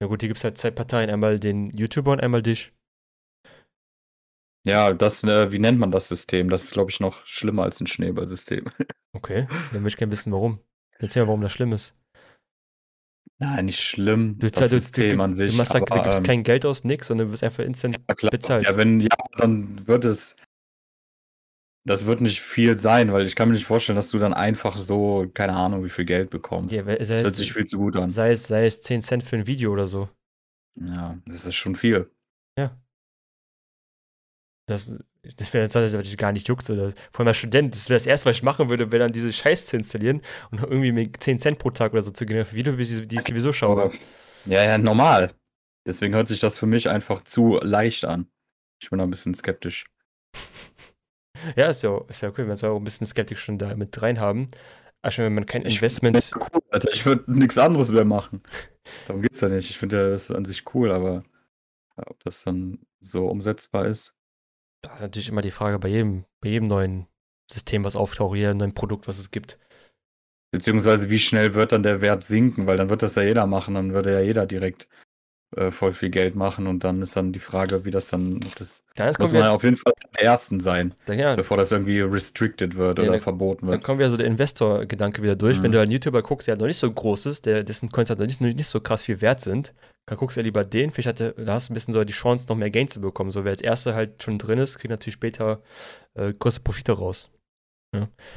Na gut, hier gibt es halt zwei Parteien. Einmal den YouTuber und einmal dich. ja, das, äh, wie nennt man das System? Das ist, glaube ich, noch schlimmer als ein Schneeballsystem. Okay, dann würde ich gerne wissen, warum. Erzähl mal, warum das schlimm ist. Nein, nicht schlimm, Du, das du, System du, an sich. du machst da, da aber, gibst ähm, kein Geld aus, nix, sondern du wirst einfach instant ja, bezahlt. Ja, wenn, ja, dann wird es, das wird nicht viel sein, weil ich kann mir nicht vorstellen, dass du dann einfach so, keine Ahnung, wie viel Geld bekommst. Ja, das hört es, sich viel zu gut an. sei, es, sei es 10 Cent für ein Video oder so. Ja, das ist schon viel. Das, das wäre jetzt dass ich gar nicht juckst. Oder, vor allem als Student, das wäre das erste, was ich machen würde, wäre dann diese Scheiß zu installieren und irgendwie mir 10 Cent pro Tag oder so zu generieren für Video, die ich die ich sowieso schaue. Ja, ja, normal. Deswegen hört sich das für mich einfach zu leicht an. Ich bin da ein bisschen skeptisch. Ja, ist ja, ist ja okay, wenn wir auch ein bisschen skeptisch schon da mit rein haben. Also wenn man kein Investment. Ich, cool, Alter, ich würde nichts anderes mehr machen. Darum geht's ja nicht. Ich finde ja das an sich cool, aber ob das dann so umsetzbar ist. Das ist natürlich immer die Frage bei jedem, bei jedem neuen System, was auftaucht, jedem neuen Produkt, was es gibt. Beziehungsweise wie schnell wird dann der Wert sinken, weil dann wird das ja jeder machen, dann würde ja jeder direkt äh, voll viel Geld machen und dann ist dann die Frage, wie das dann, das Dann muss man wir, auf jeden Fall der Ersten sein, dann, ja, bevor das irgendwie restricted wird Ja, oder dann- verboten dann wird. kommen wir so der Investor-Gedanke wieder durch. Wenn Mhm. du einen YouTuber guckst, der noch nicht so groß ist, der, dessen Coins noch nicht, nicht so krass viel wert sind, dann guckst du ja lieber den. Vielleicht hat der, da hast du ein bisschen so die Chance, noch mehr Gain zu bekommen. So, wer als Erster halt schon drin ist, kriegt natürlich später äh, größere Profite raus.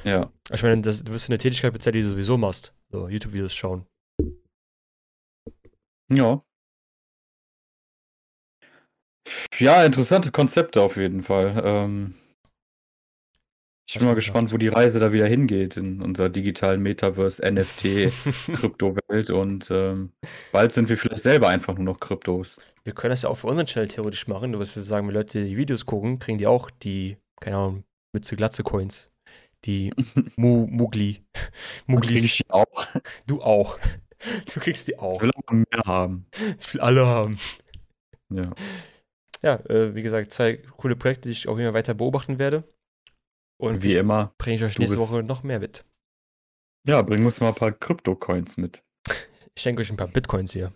Ja. Ich meine, das, du wirst eine Tätigkeit bezahlt, die du sowieso machst. So, YouTube-Videos schauen. Ja. Ja, interessante Konzepte auf jeden Fall. Ähm, ich bin mal du gespannt, wo die Reise da wieder hingeht in unserer digitalen Metaverse, NFT, Kryptowelt und ähm, bald sind wir vielleicht selber einfach nur noch Kryptos. Wir können das ja auch für unseren Channel theoretisch machen. Nur was wir sagen, wenn Leute die Videos gucken, kriegen die auch die, keine Ahnung, Mütze Glatze Coins. Die Mu Mugli. Krieg Muglis. ich die auch. Du auch. Du kriegst die auch. Ich will aber mehr haben. Ich will alle haben. Ja. Ja, äh, wie gesagt, zwei coole Projekte, die ich auch immer weiter beobachten werde. Und Wie immer. bringe ich euch nächste bist- Woche noch mehr mit. Ja, bring uns mal ein paar Krypto-Coins mit. Ich schenke euch ein paar Bitcoins hier.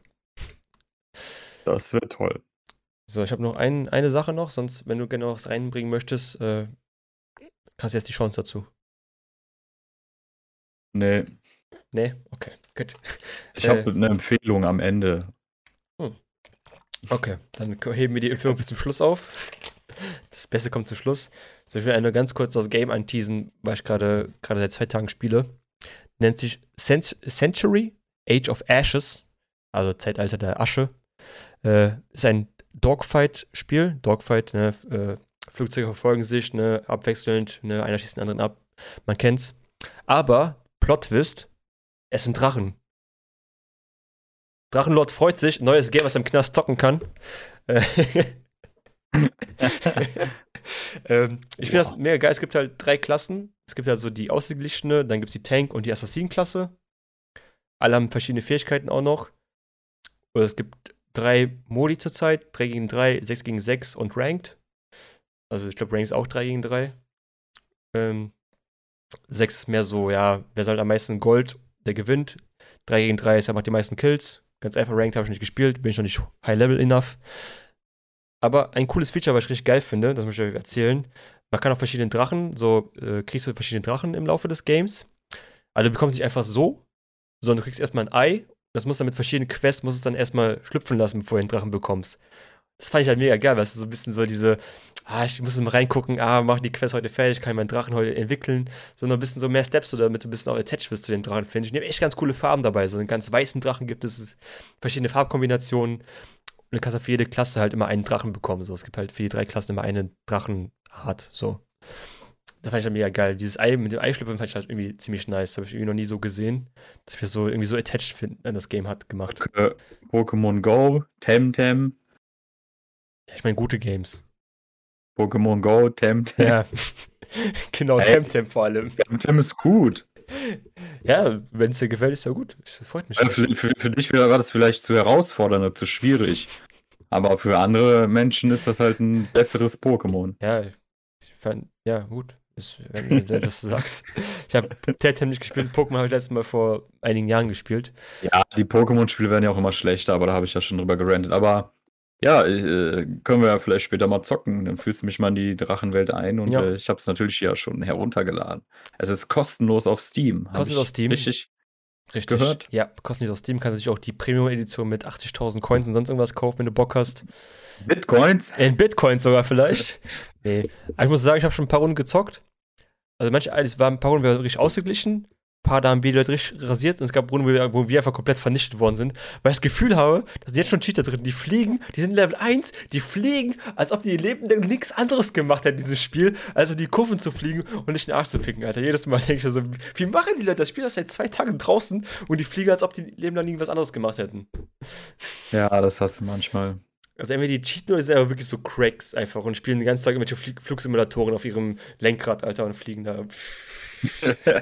Das wäre toll. So, ich habe noch ein, eine Sache noch, sonst, wenn du gerne was reinbringen möchtest, äh, hast du jetzt die Chance dazu. Nee, Nee? Okay, gut. ich Äh. habe eine Empfehlung am Ende. Okay, dann heben wir die Empfehlung bis zum Schluss auf. Das Beste kommt zum Schluss. So, ich will nur ganz kurz das Game anteasen, weil ich gerade gerade seit zwei Tagen spiele. Nennt sich Cent Century Age of Ashes, also Zeitalter der Asche. Äh, ist ein Dogfight-Spiel. Dogfight, ne, äh, Flugzeuge verfolgen sich, ne, abwechselnd, ne, einer schießt den anderen ab. Man kennt's. Aber, Plot-Twist, es sind Drachen. Drachenlord freut sich, neues Game, was er im Knast zocken kann. Äh, ähm, ich finde das mega geil. Es gibt halt drei Klassen. Es gibt halt so die ausgeglichene, dann gibt es die Tank- und die Assassin-Klasse. Alle haben verschiedene Fähigkeiten auch noch. Oder es gibt drei Modi zurzeit: 3 gegen 3, 6 gegen 6 und Ranked. Also ich glaube, Ranked ist auch 3 gegen 3. Ähm, 6 ist mehr so, ja, wer sammelt am meisten Gold, der gewinnt. 3 gegen 3 ist, wer macht die meisten Kills. Ganz einfach, Ranked habe ich nicht gespielt, bin ich noch nicht High Level enough. Aber ein cooles Feature, was ich richtig geil finde, das möchte ich euch erzählen. Man kann auch verschiedene Drachen, so äh, kriegst du verschiedene Drachen im Laufe des Games. Also du bekommst nicht einfach so, sondern du kriegst erstmal ein Ei. Das muss dann mit verschiedenen Quests, muss es dann erstmal schlüpfen lassen, bevor du den Drachen bekommst. Das fand ich halt mega geil, weil es so ein bisschen so diese, ah, ich muss mal reingucken, ah, mach die Quest heute fertig, kann ich meinen Drachen heute entwickeln, sondern ein bisschen so mehr Steps, so damit du ein bisschen auch attached bist zu den Drachen, finde ich. Die haben echt ganz coole Farben dabei. So einen ganz weißen Drachen gibt es, verschiedene Farbkombinationen. Und du kannst auf jede Klasse halt immer einen Drachen bekommen. So, es gibt halt für die drei Klassen immer eine Drachenart. So. Das fand ich halt mega geil. Dieses Ei mit dem Eischlüpfen fand ich halt irgendwie ziemlich nice. Das habe ich irgendwie noch nie so gesehen, dass ich mir so irgendwie so attached find, an das Game hat gemacht. Äh, Pokémon Go, Temtem, Ja, ich meine, gute Games. Pokémon Go, Temtem. Ja. genau, Ey. Temtem vor allem. Temtem ist gut. Ja, wenn es dir gefällt, ist ja gut. Das freut mich. Äh, Für, für, für dich war das vielleicht zu herausfordernd oder zu schwierig. Aber für andere Menschen ist das halt ein besseres Pokémon. Ja, ich fand, ja, gut. Ist, wenn du das sagst. Ich habe Temtem nicht gespielt. Pokémon habe ich letztes Mal vor einigen Jahren gespielt. Ja, die Pokémon-Spiele werden ja auch immer schlechter, aber da habe ich ja schon drüber gerantet. Aber ja, ich, äh, können wir ja vielleicht später mal zocken. Dann fühlst du mich mal in die Drachenwelt ein und Ja. äh, ich habe es natürlich ja schon heruntergeladen. Es ist kostenlos auf Steam. Kostenlos auf Steam? Richtig. Richtig. Gehört? Ja, kostenlos aus Steam. Kannst du natürlich auch die Premium-Edition mit 80.000 Coins und sonst irgendwas kaufen, wenn du Bock hast. Bitcoins? In Bitcoins sogar vielleicht. nee. Aber ich muss sagen, ich habe schon ein paar Runden gezockt. Also manche, es waren ein paar Runden wir richtig ausgeglichen. Paar da haben wir halt richtig rasiert und es gab Runden, wo wir, wo wir einfach komplett vernichtet worden sind. Weil ich das Gefühl habe, da sind jetzt schon Cheater drin, die fliegen, die sind Level 1, die fliegen, als ob die Leben nichts anderes gemacht hätten in diesem Spiel, als um die Kurven zu fliegen und nicht den Arsch zu ficken, Alter. Jedes Mal denke ich mir so, wie machen die Leute das Spiel das seit zwei Tagen draußen und die fliegen, als ob die Leben lang irgendwas anderes gemacht hätten. Ja, das hast du manchmal. Also entweder die cheaten oder sind aber wirklich so Cracks einfach und spielen den ganzen Tag irgendwelche Flugsimulatoren auf ihrem Lenkrad, Alter, und fliegen da.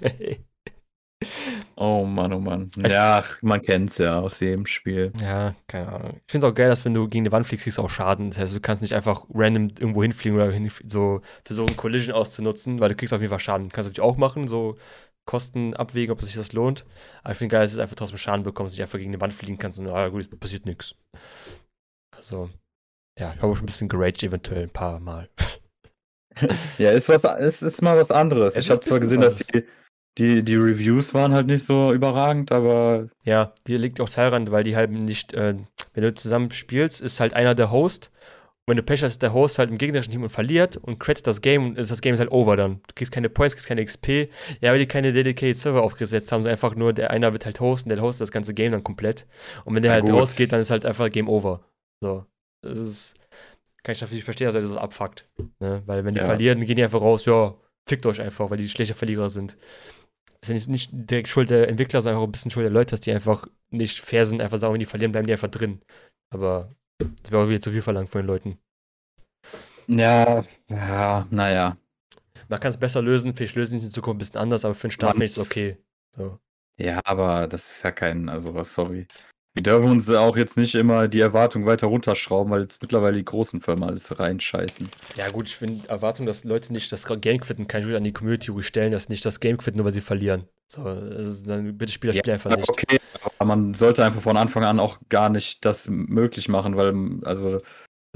Oh Mann, oh Mann. Ja, man kennt's ja aus jedem Spiel. Ja, keine Ahnung. Ich finde es auch geil, dass wenn du gegen die Wand fliegst, kriegst du auch Schaden. Das heißt, du kannst nicht einfach random irgendwo hinfliegen oder hin, so versuchen, Collision auszunutzen, weil du kriegst auf jeden Fall Schaden. Kannst du natürlich auch machen, so Kosten abwägen, ob sich das lohnt. Aber ich finde geil, dass du einfach trotzdem Schaden bekommst, dass du nicht einfach gegen die Wand fliegen kannst und, ah gut, es passiert nichts. Also, ja, ich habe auch schon ein bisschen geraged, eventuell ein paar Mal. Ja, ist was, es ist mal was anderes. Es ich ist habe zwar gesehen, dass was die, die, die Reviews waren halt nicht so überragend, aber Ja, die liegt auch daran, weil die halt nicht, äh, wenn du zusammen spielst, ist halt einer der Host. Und wenn du Pech hast, ist der Host halt im gegnerischen Team und verliert und credit das Game und ist das Game ist halt over dann. Du kriegst keine Points, kriegst keine XP. Ja, weil die keine dedicated Server aufgesetzt haben, so einfach nur, der einer wird halt hosten, der hostet das ganze Game dann komplett. Und wenn der Na halt gut. rausgeht, dann ist halt einfach Game over. So. Das ist, kann ich natürlich verstehen, dass er das so abfuckt. Ne? Weil wenn die Ja. verlieren, gehen die einfach raus, ja, fickt euch einfach, weil die schlechte Verlierer sind. ist ja nicht, nicht direkt Schuld der Entwickler, sondern auch ein bisschen Schuld der Leute, dass die einfach nicht fair sind, einfach sagen, wenn die verlieren, bleiben die einfach drin. Aber das wäre auch wieder zu viel verlangt von den Leuten. ja, ja, naja. Man kann es besser lösen, vielleicht lösen sie es in Zukunft ein bisschen anders, aber für den Start finde ich es okay. So. Ja, aber das ist ja kein, also was, sorry. Wir dürfen uns auch jetzt nicht immer die Erwartung weiter runterschrauben, weil jetzt mittlerweile die großen Firmen alles reinscheißen. Ja, gut, ich finde Erwartung, dass Leute nicht das Game quitten, kann ich wieder an die Community stellen, dass nicht das Game quitten, nur weil sie verlieren. So, ist, dann bitte spiel das Ja, Spiel einfach nicht. Okay, aber man sollte einfach von Anfang an auch gar nicht das möglich machen, weil, also,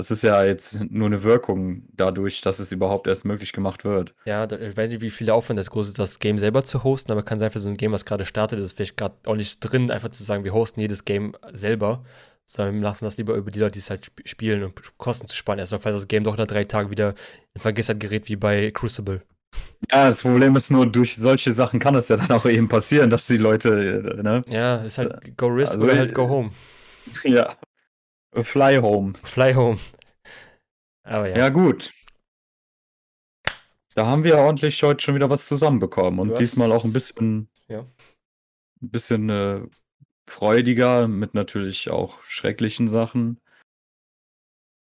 das ist ja jetzt nur eine Wirkung dadurch, dass es überhaupt erst möglich gemacht wird. Ja, ich weiß nicht, wie viel der Aufwand das groß ist, das Game selber zu hosten, aber kann sein, für so ein Game, was gerade startet, ist vielleicht gerade auch nicht drin, einfach zu sagen, wir hosten jedes Game selber, sondern wir lassen das lieber über die Leute, die es halt sp- spielen und Kosten zu sparen. Erstmal, falls das Game doch nach drei Tagen wieder in Vergessenheit gerät, wie bei Crucible. Ja, das Problem ist nur, durch solche Sachen kann es ja dann auch eben passieren, dass die Leute, äh, ne? Ja, ist halt Go Risk Also, oder äh, halt Go Home. Ja. Fly home. Fly Home. Aber ja. Ja, gut. Da haben wir ordentlich heute schon wieder was zusammenbekommen und hast- diesmal auch ein bisschen, Ja. ein bisschen äh, freudiger mit natürlich auch schrecklichen Sachen.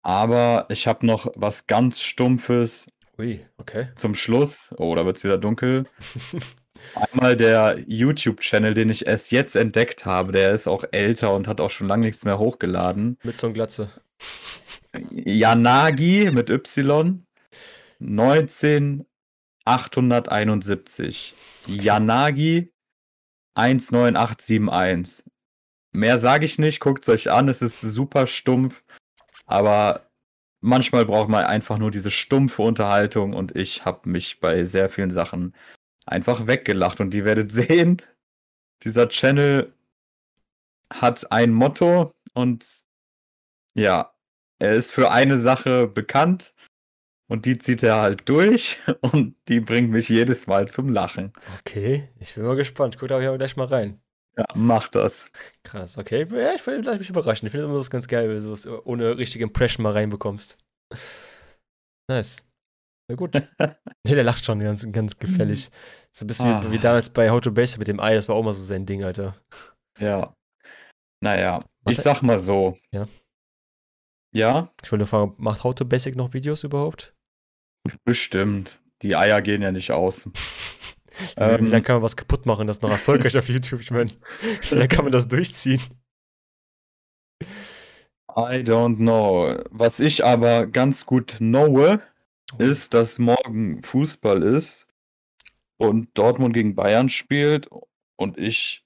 Aber ich habe noch was ganz Stumpfes Ui, okay. zum Schluss. Oh, da wird's wieder dunkel. Einmal der YouTube-Channel, den ich erst jetzt entdeckt habe. Der ist auch älter und hat auch schon lange nichts mehr hochgeladen. Mit so einem Glatze. Yanagi mit Y 19871. Yanagi 19871. Mehr sage ich nicht, guckt es euch an, es ist super stumpf, aber manchmal braucht man einfach nur diese stumpfe Unterhaltung und ich habe mich bei sehr vielen Sachen einfach weggelacht und ihr werdet sehen, dieser Channel hat ein Motto und ja, er ist für eine Sache bekannt und die zieht er halt durch und die bringt mich jedes Mal zum Lachen. Okay, ich bin mal gespannt. Guck da gleich mal rein. Ja, mach das. Krass, okay. Ja, ich will lass mich überraschen. Ich finde immer das ganz geil, wenn du sowas ohne richtige Impression mal reinbekommst. Nice. Na gut. nee, der lacht schon ganz, ganz gefällig. So ein bisschen Ah. wie, wie damals bei How to Basic mit dem Ei, das war auch mal so sein Ding, Alter. Ja. Naja, Was- ich sag mal so. Ja. Ja, Ich wollte nur fragen, macht How to Basic noch Videos überhaupt? bestimmt. Die Eier gehen ja nicht aus. Ähm. lange kann man was kaputt machen, das ist noch erfolgreich auf YouTube? Ich meine, lange kann man das durchziehen? I don't know. Was ich aber ganz gut knowe, ist, dass morgen Fußball ist und Dortmund gegen Bayern spielt und ich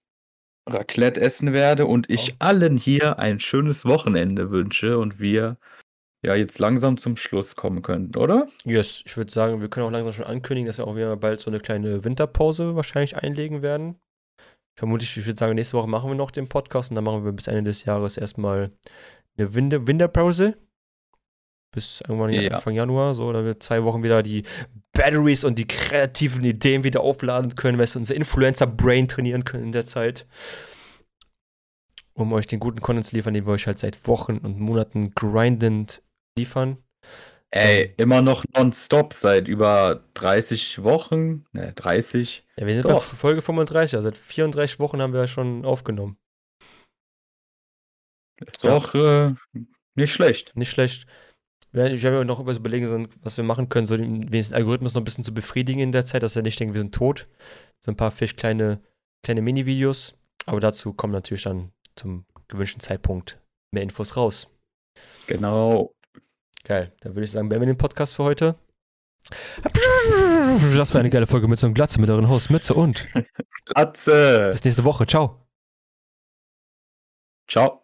Raclette essen werde und ich allen hier ein schönes Wochenende wünsche und wir ja jetzt langsam zum Schluss kommen können, oder? Yes, ich würde sagen, wir können auch langsam schon ankündigen, dass wir auch wieder bald so eine kleine Winterpause wahrscheinlich einlegen werden. Vermutlich, ich würde sagen, nächste Woche machen wir noch den Podcast und dann machen wir bis Ende des Jahres erstmal eine Winter Winterpause. Bis irgendwann Ja. Anfang Januar, so, da wir zwei Wochen wieder die Batteries und die kreativen Ideen wieder aufladen können, weil wir unser Influencer-Brain trainieren können in der Zeit. Um euch den guten Content zu liefern, den wir euch halt seit Wochen und Monaten grindend liefern. Ey, immer noch nonstop seit über 30 Wochen. Ne, 30. Ja, wir sind Doch. bei Folge 35, also seit 34 Wochen haben wir ja schon aufgenommen. Ist auch äh, nicht schlecht. Nicht schlecht. Ich werde mir noch was überlegen, was wir machen können, so den wenigsten Algorithmus noch ein bisschen zu befriedigen in der Zeit, dass er nicht denkt, wir sind tot. So ein paar vielleicht kleine kleine Mini-Videos. Aber dazu kommen natürlich dann zum gewünschten Zeitpunkt mehr Infos raus. Genau. Geil. Dann würde ich sagen, beenden wir den Podcast für heute. Das war eine geile Folge mit so einem Glatze mit euren Host Mütze und Glatze. bis nächste Woche. Ciao. Ciao.